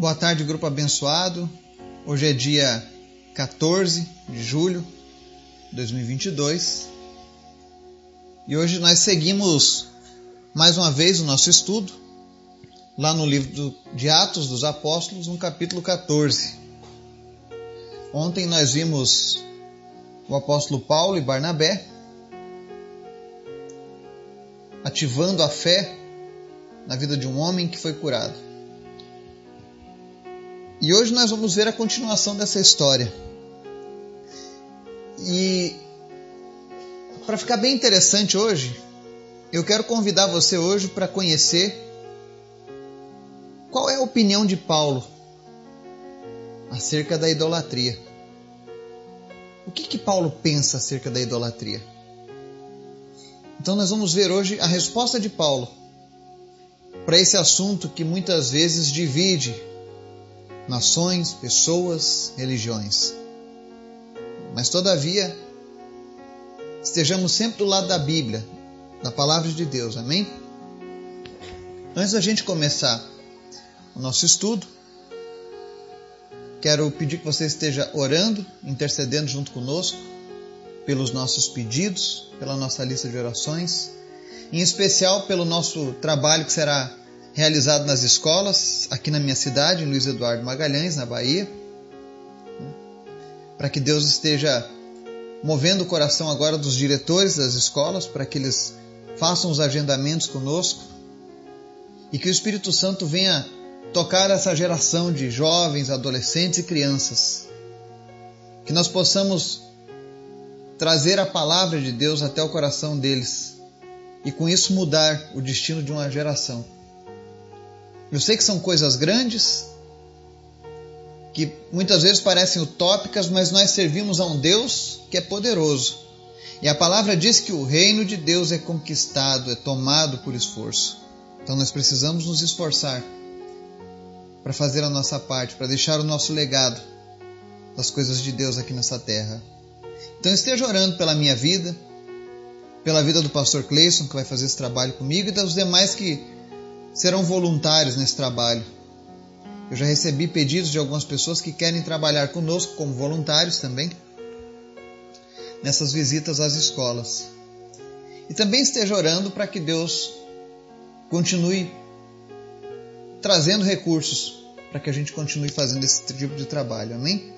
Boa tarde, grupo abençoado. Hoje é dia 14 de julho de 2022 e hoje nós seguimos mais uma vez o nosso estudo lá no livro de Atos dos Apóstolos, no capítulo 14. Ontem nós vimos o apóstolo Paulo e Barnabé ativando a fé na vida de um homem que foi curado. E hoje nós vamos ver a continuação dessa história. E para ficar bem interessante hoje, eu quero convidar você hoje para conhecer qual é a opinião de Paulo acerca da idolatria. O que que Paulo pensa acerca da idolatria? Então nós vamos ver hoje a resposta de Paulo para esse assunto que muitas vezes divide nações, pessoas, religiões. Mas todavia, estejamos sempre do lado da Bíblia, da palavra de Deus, amém? Antes da gente começar o nosso estudo, quero pedir que você esteja orando, intercedendo junto conosco pelos nossos pedidos, pela nossa lista de orações, em especial pelo nosso trabalho que será realizado nas escolas, aqui na minha cidade, em Luiz Eduardo Magalhães, na Bahia. Para que Deus esteja movendo o coração agora dos diretores das escolas, para que eles façam os agendamentos conosco e que o Espírito Santo venha tocar essa geração de jovens, adolescentes e crianças. Que nós possamos trazer a palavra de Deus até o coração deles e com isso mudar o destino de uma geração. Eu sei que são coisas grandes, que muitas vezes parecem utópicas, mas nós servimos a um Deus que é poderoso. E a palavra diz que o reino de Deus é conquistado, é tomado por esforço. Então nós precisamos nos esforçar para fazer a nossa parte, para deixar o nosso legado das coisas de Deus aqui nessa terra. Então esteja orando pela minha vida, pela vida do pastor Cleison, que vai fazer esse trabalho comigo, e dos demais que serão voluntários nesse trabalho. Eu já recebi pedidos de algumas pessoas que querem trabalhar conosco como voluntários também nessas visitas às escolas. E também esteja orando para que Deus continue trazendo recursos para que a gente continue fazendo esse tipo de trabalho. Amém?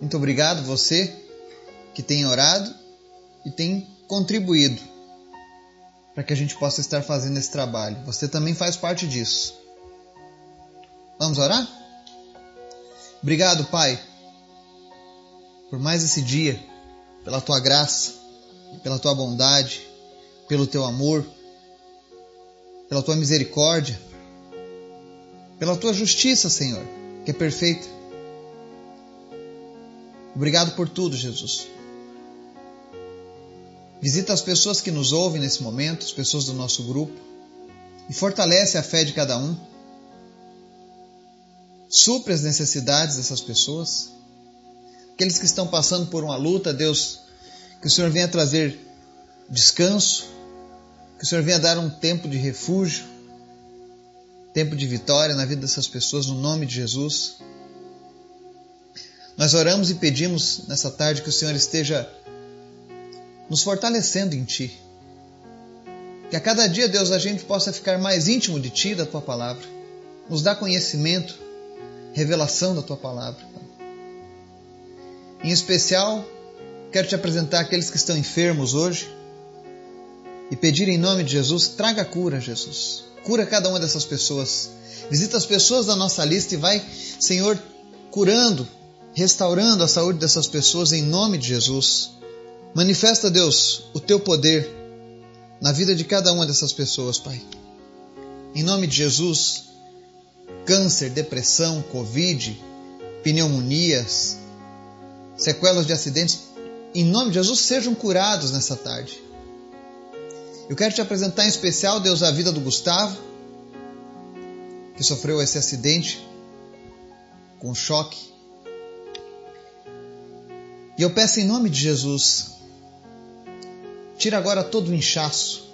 Muito obrigado você que tem orado e tem contribuído para que a gente possa estar fazendo esse trabalho. Você também faz parte disso. Vamos orar? Obrigado, Pai, por mais esse dia, pela tua graça, pela tua bondade, pelo teu amor, pela tua misericórdia, pela tua justiça, Senhor, que é perfeita. Obrigado por tudo, Jesus. Visita as pessoas que nos ouvem nesse momento, as pessoas do nosso grupo, e fortalece a fé de cada um. Supre as necessidades dessas pessoas. Aqueles que estão passando por uma luta, Deus, que o Senhor venha trazer descanso, que o Senhor venha dar um tempo de refúgio, tempo de vitória na vida dessas pessoas, no nome de Jesus. Nós oramos e pedimos nessa tarde que o Senhor esteja nos fortalecendo em Ti. Que a cada dia, Deus, a gente possa ficar mais íntimo de Ti, da Tua palavra. Nos dá conhecimento, revelação da Tua palavra. Em especial, quero te apresentar aqueles que estão enfermos hoje e pedir em nome de Jesus, traga cura, Jesus. Cura cada uma dessas pessoas. Visita as pessoas da nossa lista e vai, Senhor, curando, restaurando a saúde dessas pessoas em nome de Jesus. Manifesta, Deus, o teu poder na vida de cada uma dessas pessoas, Pai. Em nome de Jesus, câncer, depressão, Covid, pneumonias, sequelas de acidentes, em nome de Jesus, sejam curados nessa tarde. Eu quero te apresentar em especial, Deus, a vida do Gustavo, que sofreu esse acidente com choque. E eu peço em nome de Jesus, Tira agora todo o inchaço.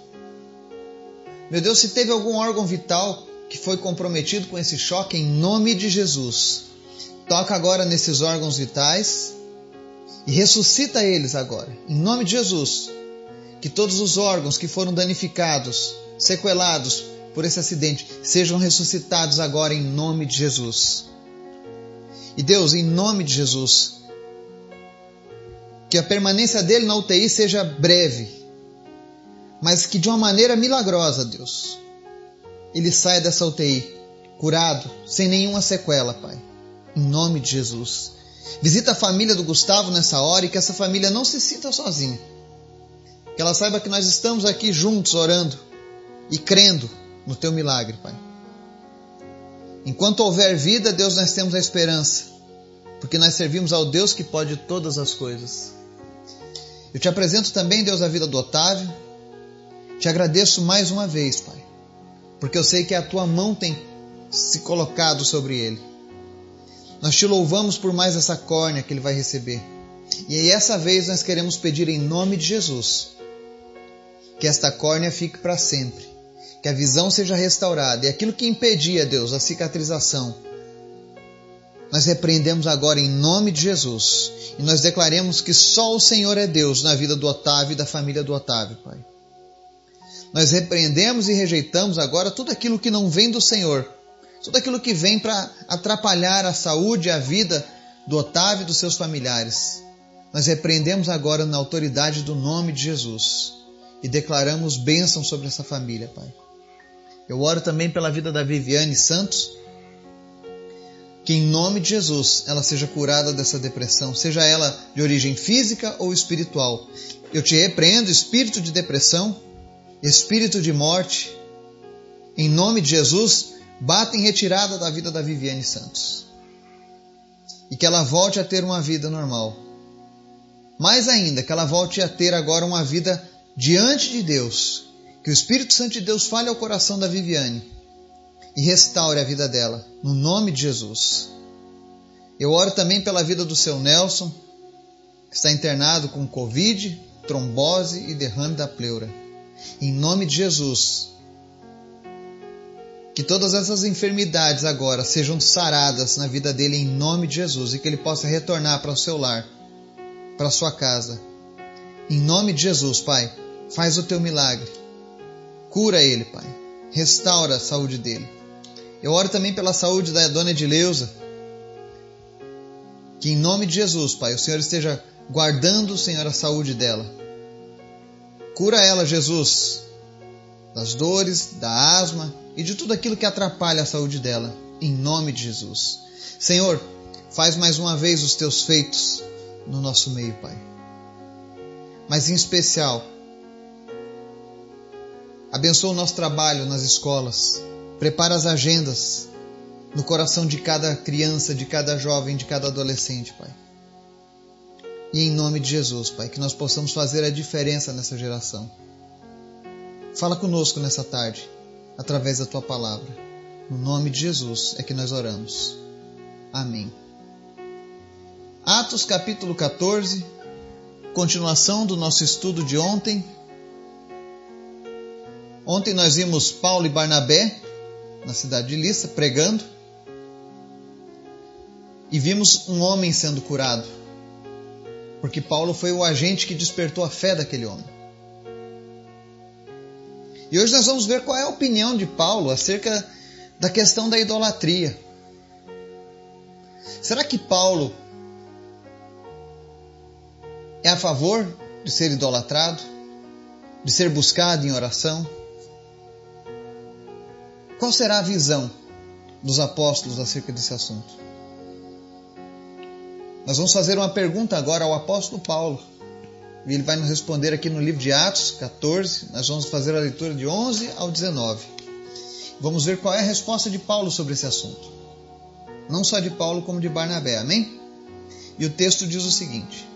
Meu Deus, se teve algum órgão vital que foi comprometido com esse choque em nome de Jesus. Toca agora nesses órgãos vitais e ressuscita eles agora, em nome de Jesus. Que todos os órgãos que foram danificados, sequelados por esse acidente, sejam ressuscitados agora em nome de Jesus. E Deus, em nome de Jesus, que a permanência dele na UTI seja breve, mas que de uma maneira milagrosa, Deus, ele saia dessa UTI curado, sem nenhuma sequela, Pai. Em nome de Jesus. Visita a família do Gustavo nessa hora e que essa família não se sinta sozinha. Que ela saiba que nós estamos aqui juntos orando e crendo no teu milagre, Pai. Enquanto houver vida, Deus, nós temos a esperança, porque nós servimos ao Deus que pode todas as coisas. Eu te apresento também, Deus, a vida do Otávio. Te agradeço mais uma vez, Pai, porque eu sei que a tua mão tem se colocado sobre ele. Nós te louvamos por mais essa córnea que ele vai receber. E aí, essa vez, nós queremos pedir em nome de Jesus que esta córnea fique para sempre, que a visão seja restaurada e aquilo que impedia, Deus, a cicatrização, nós repreendemos agora em nome de Jesus e nós declaremos que só o Senhor é Deus na vida do Otávio e da família do Otávio, Pai. Nós repreendemos e rejeitamos agora tudo aquilo que não vem do Senhor, tudo aquilo que vem para atrapalhar a saúde e a vida do Otávio e dos seus familiares. Nós repreendemos agora na autoridade do nome de Jesus e declaramos bênção sobre essa família, Pai. Eu oro também pela vida da Viviane Santos, que em nome de Jesus ela seja curada dessa depressão, seja ela de origem física ou espiritual. Eu te repreendo, espírito de depressão, espírito de morte, em nome de Jesus, bata em retirada da vida da Viviane Santos. E que ela volte a ter uma vida normal. Mais ainda, que ela volte a ter agora uma vida diante de Deus. Que o Espírito Santo de Deus fale ao coração da Viviane e restaure a vida dela, no nome de Jesus. Eu oro também pela vida do seu Nelson, que está internado com Covid, trombose e derrame da pleura. Em nome de Jesus. Que todas essas enfermidades agora sejam saradas na vida dele em nome de Jesus e que ele possa retornar para o seu lar, para a sua casa. Em nome de Jesus, Pai, faz o teu milagre. Cura ele, Pai. Restaura a saúde dele. Eu oro também pela saúde da dona Edileuza. Que em nome de Jesus, Pai, o Senhor esteja guardando, Senhor, a saúde dela. Cura ela, Jesus, das dores, da asma e de tudo aquilo que atrapalha a saúde dela, em nome de Jesus. Senhor, faz mais uma vez os teus feitos no nosso meio, Pai. Mas em especial, abençoa o nosso trabalho nas escolas, prepara as agendas no coração de cada criança, de cada jovem, de cada adolescente, Pai. E em nome de Jesus, Pai, que nós possamos fazer a diferença nessa geração. Fala conosco nessa tarde, através da tua palavra. No nome de Jesus é que nós oramos. Amém. Atos capítulo 14, continuação do nosso estudo de ontem. Ontem nós vimos Paulo e Barnabé na cidade de Lissa pregando e vimos um homem sendo curado porque Paulo foi o agente que despertou a fé daquele homem. E hoje nós vamos ver qual é a opinião de Paulo acerca da questão da idolatria. Será que Paulo é a favor de ser idolatrado, de ser buscado em oração? Qual será a visão dos apóstolos acerca desse assunto? Nós vamos fazer uma pergunta agora ao apóstolo Paulo. E ele vai nos responder aqui no livro de Atos 14. Nós vamos fazer a leitura de 11 ao 19. Vamos ver qual é a resposta de Paulo sobre esse assunto. Não só de Paulo, como de Barnabé. Amém? E o texto diz o seguinte: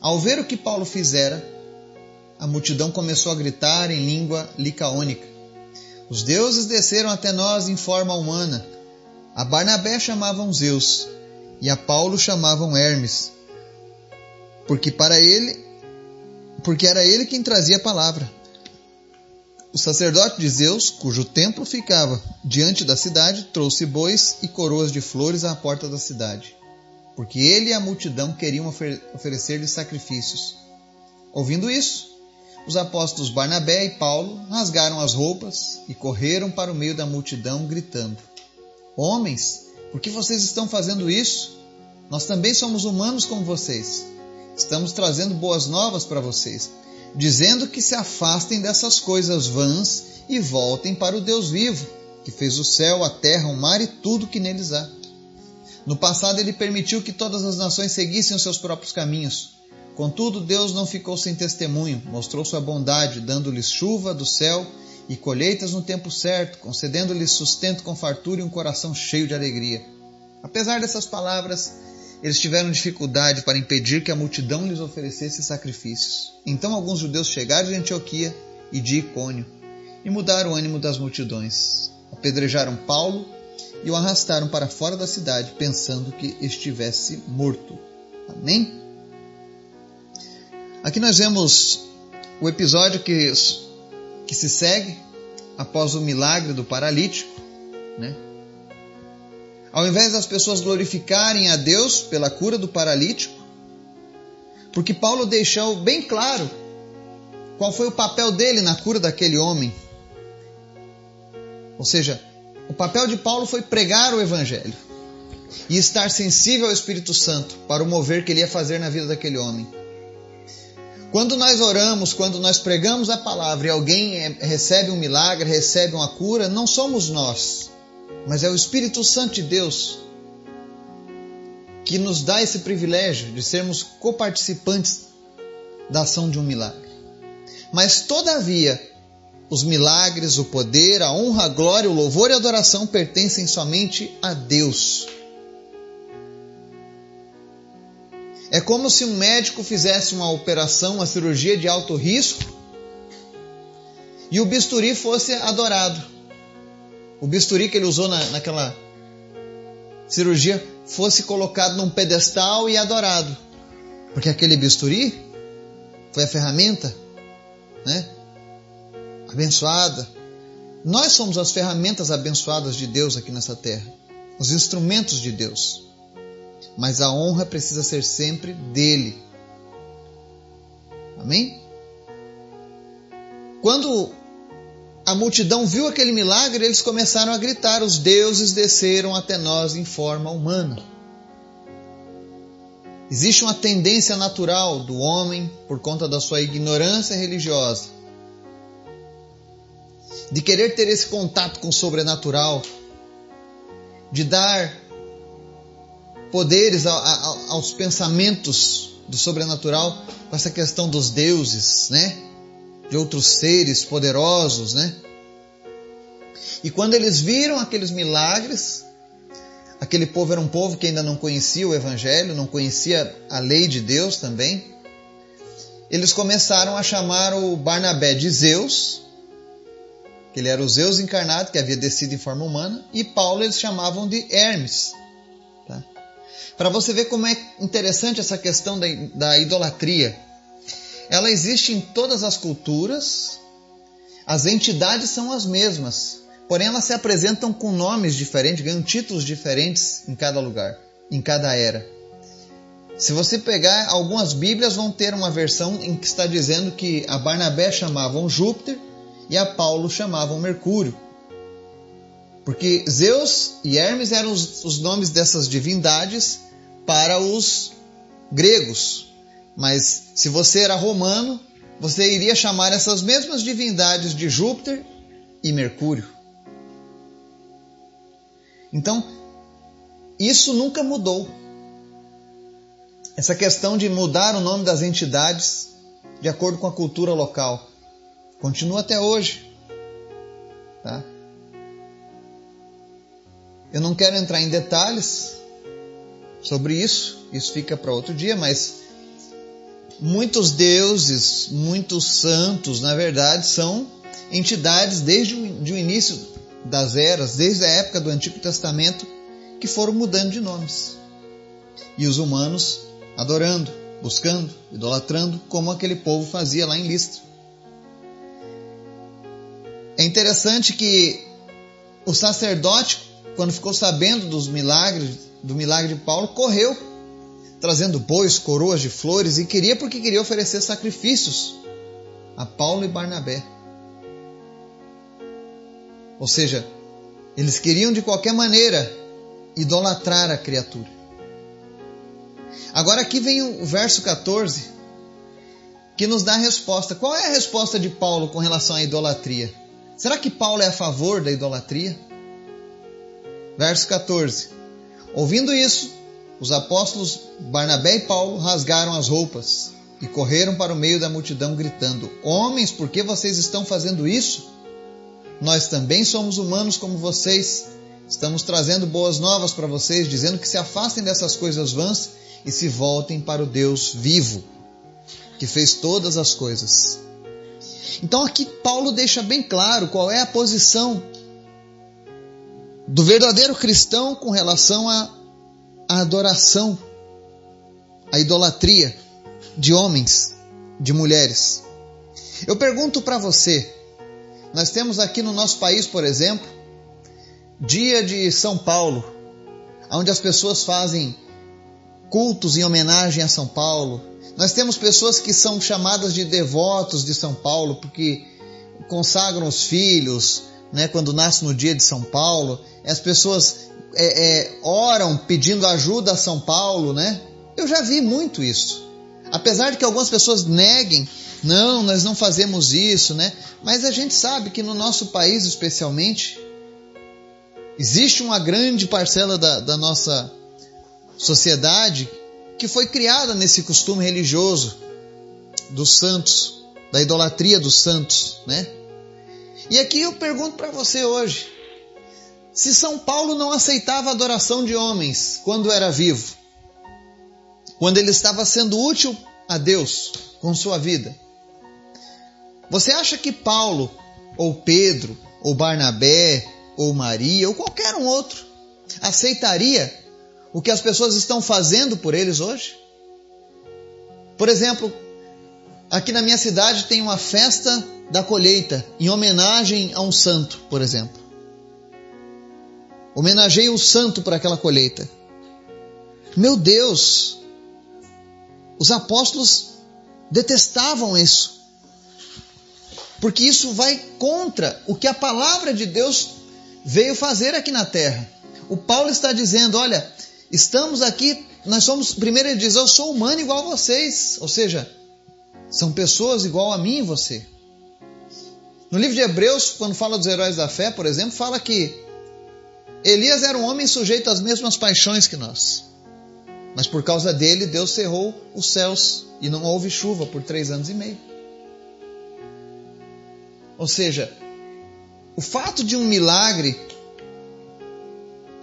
Ao ver o que Paulo fizera, a multidão começou a gritar em língua licaônica: Os deuses desceram até nós em forma humana. A Barnabé chamavam Zeus e a Paulo chamavam Hermes, porque para ele, porque era ele quem trazia a palavra. O sacerdote de Zeus, cujo templo ficava diante da cidade, trouxe bois e coroas de flores à porta da cidade, porque ele e a multidão queriam ofer oferecer-lhe sacrifícios. Ouvindo isso, os apóstolos Barnabé e Paulo rasgaram as roupas e correram para o meio da multidão, gritando: Homens, por que vocês estão fazendo isso? Nós também somos humanos como vocês. Estamos trazendo boas novas para vocês dizendo que se afastem dessas coisas vãs e voltem para o Deus vivo, que fez o céu, a terra, o mar e tudo que neles há. No passado, ele permitiu que todas as nações seguissem os seus próprios caminhos. Contudo, Deus não ficou sem testemunho, mostrou sua bondade, dando-lhes chuva do céu e colheitas no tempo certo, concedendo-lhes sustento com fartura e um coração cheio de alegria. Apesar dessas palavras, eles tiveram dificuldade para impedir que a multidão lhes oferecesse sacrifícios. Então alguns judeus chegaram de Antioquia e de Icônio e mudaram o ânimo das multidões. Apedrejaram Paulo e o arrastaram para fora da cidade, pensando que estivesse morto. Amém? Aqui nós vemos o episódio que, que se segue após o milagre do paralítico, né? Ao invés das pessoas glorificarem a Deus pela cura do paralítico, porque Paulo deixou bem claro qual foi o papel dele na cura daquele homem. Ou seja, o papel de Paulo foi pregar o evangelho e estar sensível ao Espírito Santo para o mover que ele ia fazer na vida daquele homem. Quando nós oramos, quando nós pregamos a palavra e alguém é, recebe um milagre, recebe uma cura, não somos nós, mas é o Espírito Santo de Deus que nos dá esse privilégio de sermos coparticipantes da ação de um milagre. Mas, todavia, os milagres, o poder, a honra, a glória, o louvor e a adoração pertencem somente a Deus. É como se um médico fizesse uma operação, uma cirurgia de alto risco e o bisturi fosse adorado o bisturi que ele usou na, naquela cirurgia fosse colocado num pedestal e adorado. Porque aquele bisturi foi a ferramenta, né? Abençoada. Nós somos as ferramentas abençoadas de Deus aqui nessa terra, os instrumentos de Deus. Mas a honra precisa ser sempre dele. Amém? Quando a multidão viu aquele milagre, eles começaram a gritar: Os deuses desceram até nós em forma humana. Existe uma tendência natural do homem, por conta da sua ignorância religiosa, de querer ter esse contato com o sobrenatural, de dar poderes aos pensamentos do sobrenatural com essa questão dos deuses, né? de outros seres poderosos, né? E quando eles viram aqueles milagres, aquele povo era um povo que ainda não conhecia o Evangelho, não conhecia a lei de Deus também. Eles começaram a chamar o Barnabé de Zeus, que ele era o Zeus encarnado, que havia descido em forma humana, e Paulo eles chamavam de Hermes. Para você ver como é interessante essa questão da, da idolatria ela existe em todas as culturas, as entidades são as mesmas, porém elas se apresentam com nomes diferentes, ganham títulos diferentes em cada lugar, em cada era. Se você pegar algumas Bíblias vão ter uma versão em que está dizendo que a Barnabé chamavam Júpiter e a Paulo chamavam Mercúrio. Porque Zeus e Hermes eram os, os nomes dessas divindades para os gregos, mas se você era romano, você iria chamar essas mesmas divindades de Júpiter e Mercúrio. Então, isso nunca mudou. Essa questão de mudar o nome das entidades de acordo com a cultura local continua até hoje. Eu não quero entrar em detalhes sobre isso, isso fica para outro dia, mas muitos deuses, muitos santos, na verdade, são entidades desde o início das eras, desde a época do Antigo Testamento, que foram mudando de nomes. E os humanos adorando, buscando, idolatrando, como aquele povo fazia lá em Listra. É interessante que o sacerdote, quando ficou sabendo dos milagres, do milagre de Paulo, correu trazendo bois, coroas de flores e queria porque queria oferecer sacrifícios a Paulo e Barnabé. Ou seja, eles queriam de qualquer maneira idolatrar a criatura. Agora aqui vem o verso 14 que nos dá a resposta. Qual é a resposta de Paulo com relação à idolatria? Será que Paulo é a favor da idolatria? Verso 14. Ouvindo isso, os apóstolos Barnabé e Paulo rasgaram as roupas e correram para o meio da multidão, gritando: Homens, por que vocês estão fazendo isso? Nós também somos humanos como vocês. Estamos trazendo boas novas para vocês, dizendo que se afastem dessas coisas vãs e se voltem para o Deus vivo, que fez todas as coisas. Então aqui Paulo deixa bem claro qual é a posição do verdadeiro cristão com relação à, adoração, à idolatria de homens, de mulheres. Eu pergunto para você, nós temos aqui no nosso país, por exemplo, dia de São Paulo, onde as pessoas fazem cultos em homenagem a São Paulo. Nós temos pessoas que são chamadas de devotos de São Paulo porque consagram os filhos, né, quando nasce no dia de São Paulo. As pessoas é, é, oram pedindo ajuda a São Paulo, né? Eu já vi muito isso. Apesar de que algumas pessoas neguem não, nós não fazemos isso, né? Mas a gente sabe que no nosso país, especialmente, existe uma grande parcela da, da nossa sociedade que foi criada nesse costume religioso dos santos, da idolatria dos santos, né? E aqui eu pergunto para você hoje: se São Paulo não aceitava a adoração de homens quando era vivo, quando ele estava sendo útil a Deus com sua vida, você acha que Paulo, ou Pedro, ou Barnabé, ou Maria, ou qualquer um outro, aceitaria o que as pessoas estão fazendo por eles hoje? Por exemplo, aqui na minha cidade tem uma festa da colheita em homenagem a um santo, por exemplo. Homenageia o santo para aquela colheita. Meu Deus! Os apóstolos detestavam isso porque isso vai contra o que a palavra de Deus veio fazer aqui na terra. O Paulo está dizendo: olha, estamos aqui, nós somos, primeiro ele diz, eu sou humano igual a vocês, ou seja, são pessoas igual a mim e você. No livro de Hebreus, quando fala dos heróis da fé, por exemplo, fala que Elias era um homem sujeito às mesmas paixões que nós. Mas por causa dele, Deus cerrou os céus e não houve chuva por três anos e meio. Ou seja, o fato de um milagre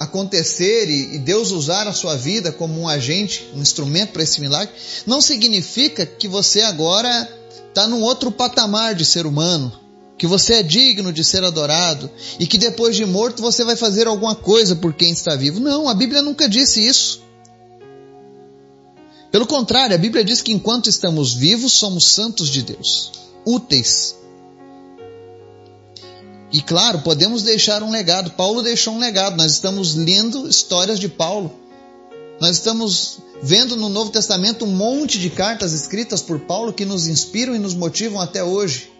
acontecer e Deus usar a sua vida como um agente, um instrumento para esse milagre, não significa que você agora está num outro patamar de ser humano, que você é digno de ser adorado e que depois de morto você vai fazer alguma coisa por quem está vivo. Não, a Bíblia nunca disse isso. Pelo contrário, a Bíblia diz que enquanto estamos vivos, somos santos de Deus, úteis e claro, podemos deixar um legado. Paulo deixou um legado. Nós estamos lendo histórias de Paulo. Nós estamos vendo no Novo Testamento um monte de cartas escritas por Paulo que nos inspiram e nos motivam até hoje.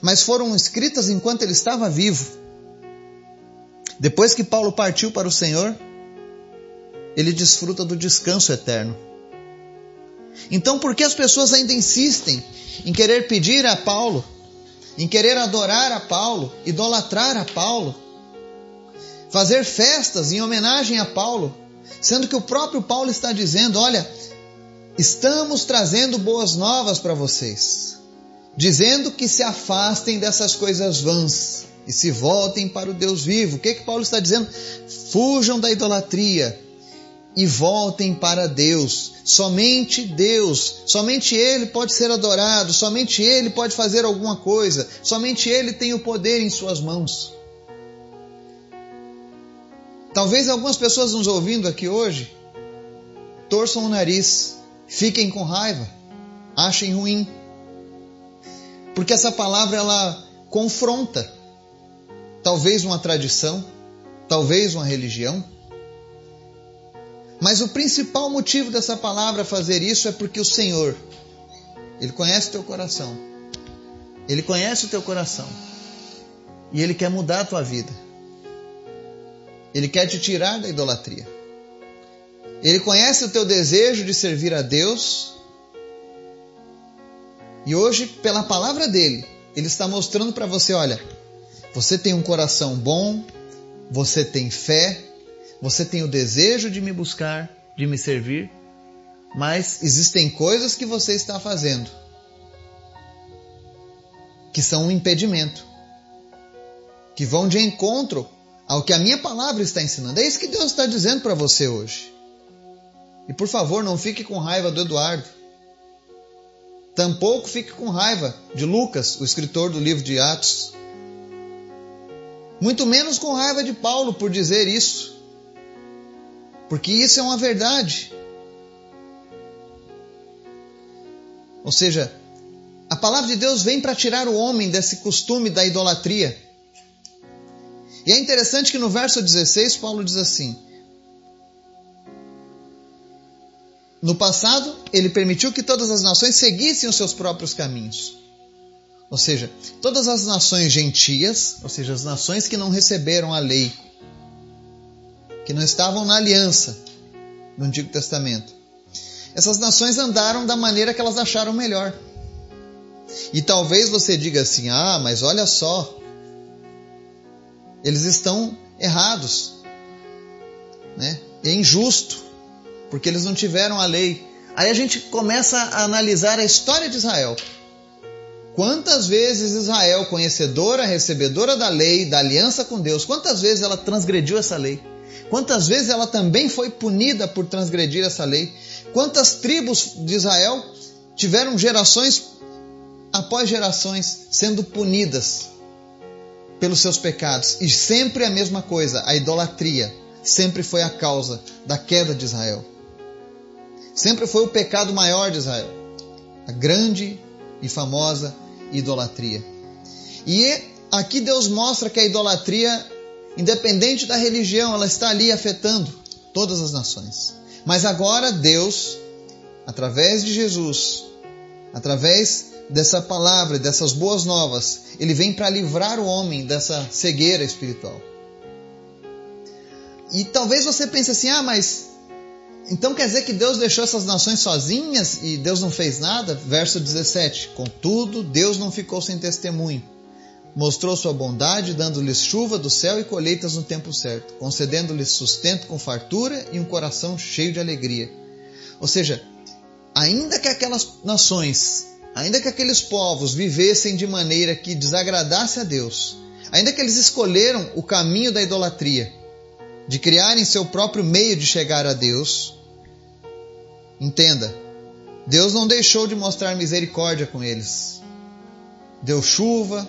Mas foram escritas enquanto ele estava vivo. Depois que Paulo partiu para o Senhor, ele desfruta do descanso eterno. Então, por que as pessoas ainda insistem em querer pedir a Paulo em querer adorar a Paulo, idolatrar a Paulo, fazer festas em homenagem a Paulo, sendo que o próprio Paulo está dizendo: olha, estamos trazendo boas novas para vocês, dizendo que se afastem dessas coisas vãs e se voltem para o Deus vivo. O que, que Paulo está dizendo? Fujam da idolatria e voltem para Deus. Somente Deus, somente Ele pode ser adorado, somente Ele pode fazer alguma coisa, somente Ele tem o poder em Suas mãos. Talvez algumas pessoas nos ouvindo aqui hoje torçam o nariz, fiquem com raiva, achem ruim, porque essa palavra ela confronta talvez uma tradição, talvez uma religião. Mas o principal motivo dessa palavra fazer isso é porque o Senhor, Ele conhece o teu coração. Ele conhece o teu coração. E Ele quer mudar a tua vida. Ele quer te tirar da idolatria. Ele conhece o teu desejo de servir a Deus. E hoje, pela palavra dele, ele está mostrando para você: olha, você tem um coração bom, você tem fé, você tem o desejo de me buscar, de me servir, mas existem coisas que você está fazendo que são um impedimento, que vão de encontro ao que a minha palavra está ensinando. É isso que Deus está dizendo para você hoje. E por favor, não fique com raiva do Eduardo. Tampouco fique com raiva de Lucas, o escritor do livro de Atos. Muito menos com raiva de Paulo por dizer isso. Porque isso é uma verdade. Ou seja, a palavra de Deus vem para tirar o homem desse costume da idolatria. E é interessante que no verso 16 Paulo diz assim: No passado, ele permitiu que todas as nações seguissem os seus próprios caminhos. Ou seja, todas as nações gentias, ou seja, as nações que não receberam a lei, que não estavam na aliança no Antigo Testamento, essas nações andaram da maneira que elas acharam melhor. E talvez você diga assim: ah, mas olha só, eles estão errados, né? é injusto porque eles não tiveram a lei. Aí a gente começa a analisar a história de Israel. Quantas vezes Israel, conhecedora, recebedora da lei, da aliança com Deus, quantas vezes ela transgrediu essa lei? Quantas vezes ela também foi punida por transgredir essa lei? Quantas tribos de Israel tiveram gerações após gerações sendo punidas pelos seus pecados? E sempre a mesma coisa, a idolatria, sempre foi a causa da queda de Israel sempre foi o pecado maior de Israel, a grande e famosa idolatria. E aqui Deus mostra que a idolatria, independente da religião, ela está ali afetando todas as nações. Mas agora Deus, através de Jesus, através dessa palavra, dessas boas novas, ele vem para livrar o homem dessa cegueira espiritual. E talvez você pense assim: ah, mas então quer dizer que Deus deixou essas nações sozinhas e Deus não fez nada? Verso 17: Contudo, Deus não ficou sem testemunho. Mostrou sua bondade, dando-lhes chuva do céu e colheitas no tempo certo, concedendo-lhes sustento com fartura e um coração cheio de alegria. Ou seja, ainda que aquelas nações, ainda que aqueles povos vivessem de maneira que desagradasse a Deus, ainda que eles escolheram o caminho da idolatria, de criarem seu próprio meio de chegar a Deus, Entenda, Deus não deixou de mostrar misericórdia com eles. Deu chuva,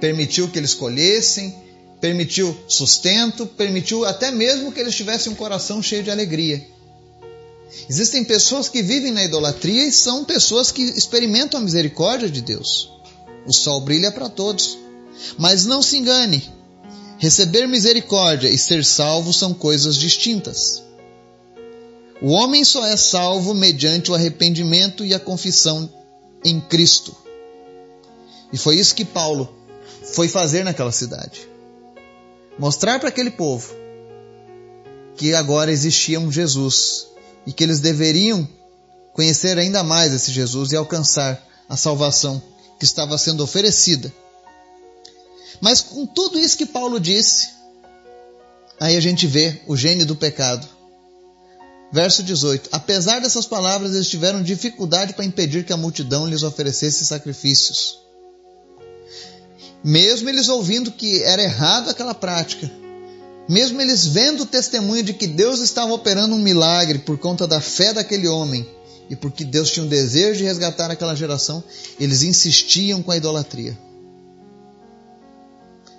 permitiu que eles colhessem, permitiu sustento, permitiu até mesmo que eles tivessem um coração cheio de alegria. Existem pessoas que vivem na idolatria e são pessoas que experimentam a misericórdia de Deus. O sol brilha para todos. Mas não se engane, receber misericórdia e ser salvo são coisas distintas. O homem só é salvo mediante o arrependimento e a confissão em Cristo. E foi isso que Paulo foi fazer naquela cidade. Mostrar para aquele povo que agora existia um Jesus e que eles deveriam conhecer ainda mais esse Jesus e alcançar a salvação que estava sendo oferecida. Mas com tudo isso que Paulo disse, aí a gente vê o gênio do pecado Verso 18: Apesar dessas palavras, eles tiveram dificuldade para impedir que a multidão lhes oferecesse sacrifícios. Mesmo eles ouvindo que era errado aquela prática, mesmo eles vendo o testemunho de que Deus estava operando um milagre por conta da fé daquele homem e porque Deus tinha um desejo de resgatar aquela geração, eles insistiam com a idolatria.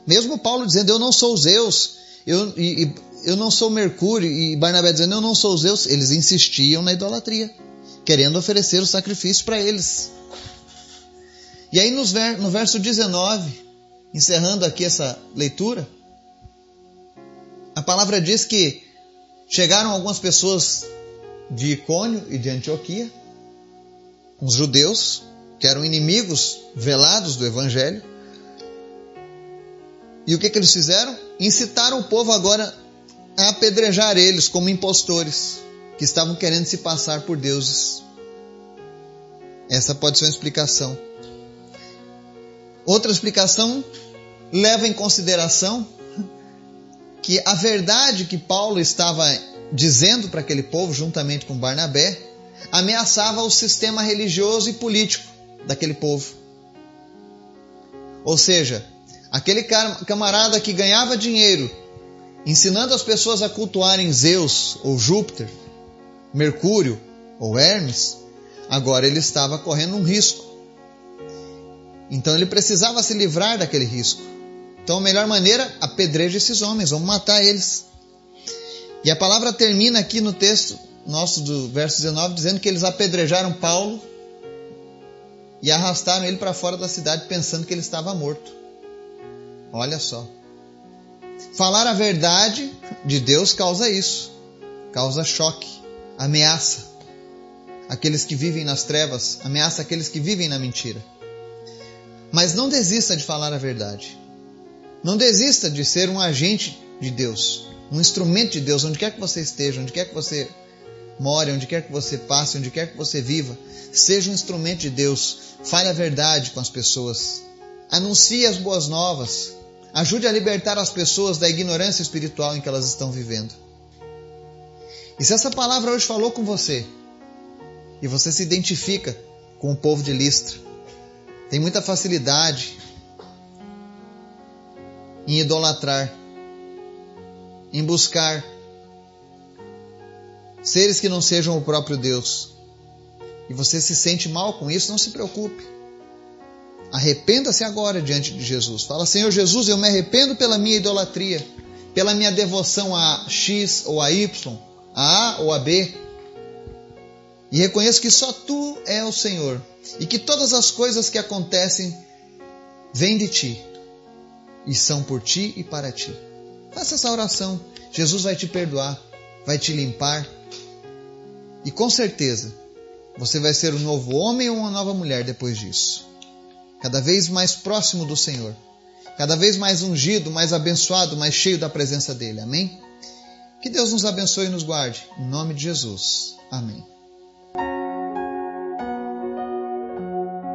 Mesmo Paulo dizendo: Eu não sou Zeus, eu, e, eu não sou Mercúrio, e Barnabé dizendo, eu não sou Zeus, eles insistiam na idolatria, querendo oferecer o sacrifício para eles. E aí no verso 19, encerrando aqui essa leitura, A palavra diz que chegaram algumas pessoas de Icônio e de Antioquia, uns judeus que eram inimigos velados do evangelho. E o que, que eles fizeram? Incitaram o povo agora a apedrejar eles como impostores que estavam querendo se passar por deuses. Essa pode ser uma explicação. Outra explicação leva em consideração que a verdade que Paulo estava dizendo para aquele povo, juntamente com Barnabé, ameaçava o sistema religioso e político daquele povo. Ou seja, aquele camarada que ganhava dinheiro ensinando as pessoas a cultuarem Zeus ou Júpiter, Mercúrio ou Hermes, agora ele estava correndo um risco. Então ele precisava se livrar daquele risco. Então a melhor maneira, apedreja esses homens, vamos matar eles. E a palavra termina aqui no texto nosso do verso 19 dizendo que eles apedrejaram Paulo e arrastaram ele para fora da cidade pensando que ele estava morto. Olha só. Falar a verdade de Deus causa isso, causa choque, ameaça. Aqueles que vivem nas trevas, ameaça aqueles que vivem na mentira. Mas não desista de falar a verdade. Não desista de ser um agente de Deus, um instrumento de Deus, onde quer que você esteja, onde quer que você more, onde quer que você passe, onde quer que você viva. Seja um instrumento de Deus. Fale a verdade com as pessoas. Anuncie as boas novas. Ajude a libertar as pessoas da ignorância espiritual em que elas estão vivendo. E se essa palavra hoje falou com você, e você se identifica com o povo de Listra, tem muita facilidade em idolatrar, em buscar seres que não sejam o próprio Deus, e você se sente mal com isso, não se preocupe. Arrependa-se agora diante de Jesus. Fala, Senhor Jesus, eu me arrependo pela minha idolatria, pela minha devoção a X ou a Y, a A ou a B. E reconheço que só Tu é o Senhor e que todas as coisas que acontecem vêm de Ti e são por Ti e para Ti. Faça essa oração. Jesus vai te perdoar, vai te limpar e com certeza você vai ser um novo homem ou uma nova mulher depois disso. Cada vez mais próximo do Senhor. Cada vez mais ungido, mais abençoado, mais cheio da presença dele. Amém? Que Deus nos abençoe e nos guarde. Em nome de Jesus. Amém.